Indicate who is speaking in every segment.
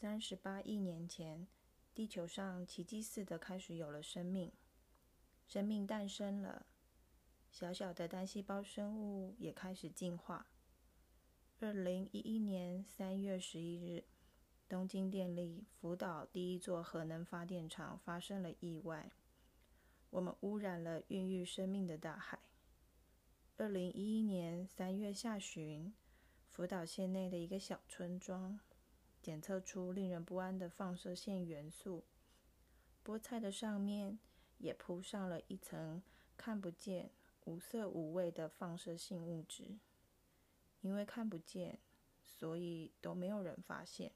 Speaker 1: 三十八亿年前，地球上奇迹似的开始有了生命，生命诞生了，小小的单细胞生物也开始进化。二零一一年三月十一日，东京电力福岛第一座核能发电厂发生了意外，我们污染了孕育生命的大海。二零一一年三月下旬，福岛县内的一个小村庄。检测出令人不安的放射线元素，菠菜的上面也铺上了一层看不见、无色无味的放射性物质。因为看不见，所以都没有人发现。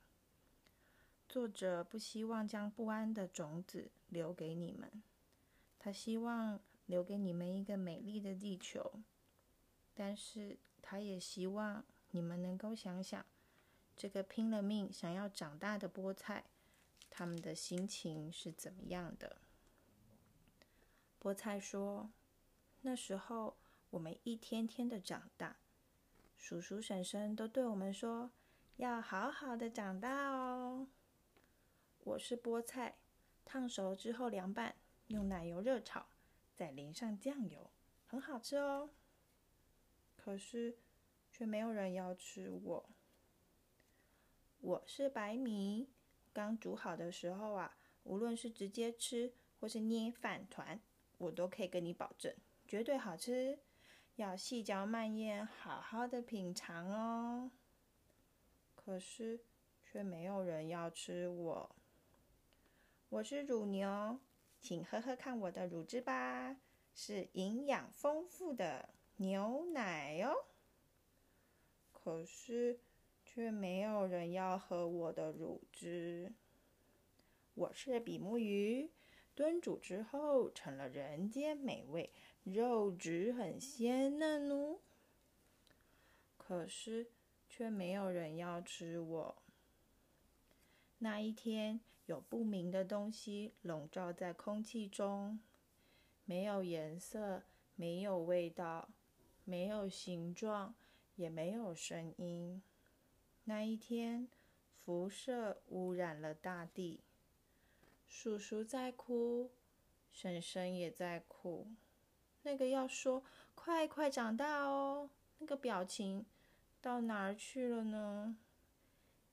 Speaker 1: 作者不希望将不安的种子留给你们，他希望留给你们一个美丽的地球，但是他也希望你们能够想想。这个拼了命想要长大的菠菜，他们的心情是怎么样的？菠菜说：“那时候我们一天天的长大，叔叔婶婶都对我们说，要好好的长大哦。我是菠菜，烫熟之后凉拌，用奶油热炒，再淋上酱油，很好吃哦。可是却没有人要吃我。”我是白米，刚煮好的时候啊，无论是直接吃或是捏饭团，我都可以跟你保证，绝对好吃。要细嚼慢咽，好好的品尝哦。可是却没有人要吃我。我是乳牛，请喝喝看我的乳汁吧，是营养丰富的牛奶哦。可是。却没有人要喝我的乳汁。我是比目鱼，炖煮之后成了人间美味，肉质很鲜嫩哦。可是却没有人要吃我。那一天，有不明的东西笼罩在空气中，没有颜色，没有味道，没有形状，也没有声音。那一天，辐射污染了大地。叔叔在哭，婶婶也在哭。那个要说“快快长大哦”，那个表情到哪儿去了呢？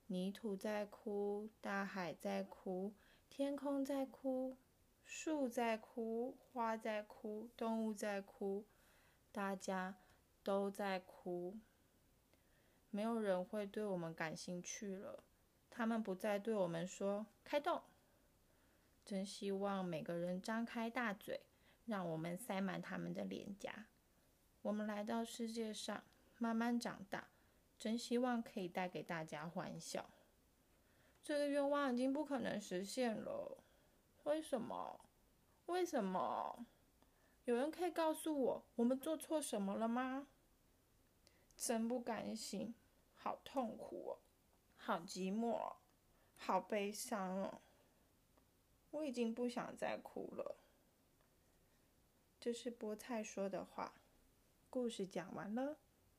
Speaker 1: 泥土在哭，大海在哭，天空在哭，树在哭，花在哭，动物在哭，大家都在哭。没有人会对我们感兴趣了，他们不再对我们说“开动”。真希望每个人张开大嘴，让我们塞满他们的脸颊。我们来到世界上，慢慢长大，真希望可以带给大家欢笑。这个愿望已经不可能实现了，为什么？为什么？有人可以告诉我，我们做错什么了吗？真不甘心。好痛苦哦，好寂寞，哦好悲伤哦！我已经不想再哭了。这是菠菜说的话。故事讲完了。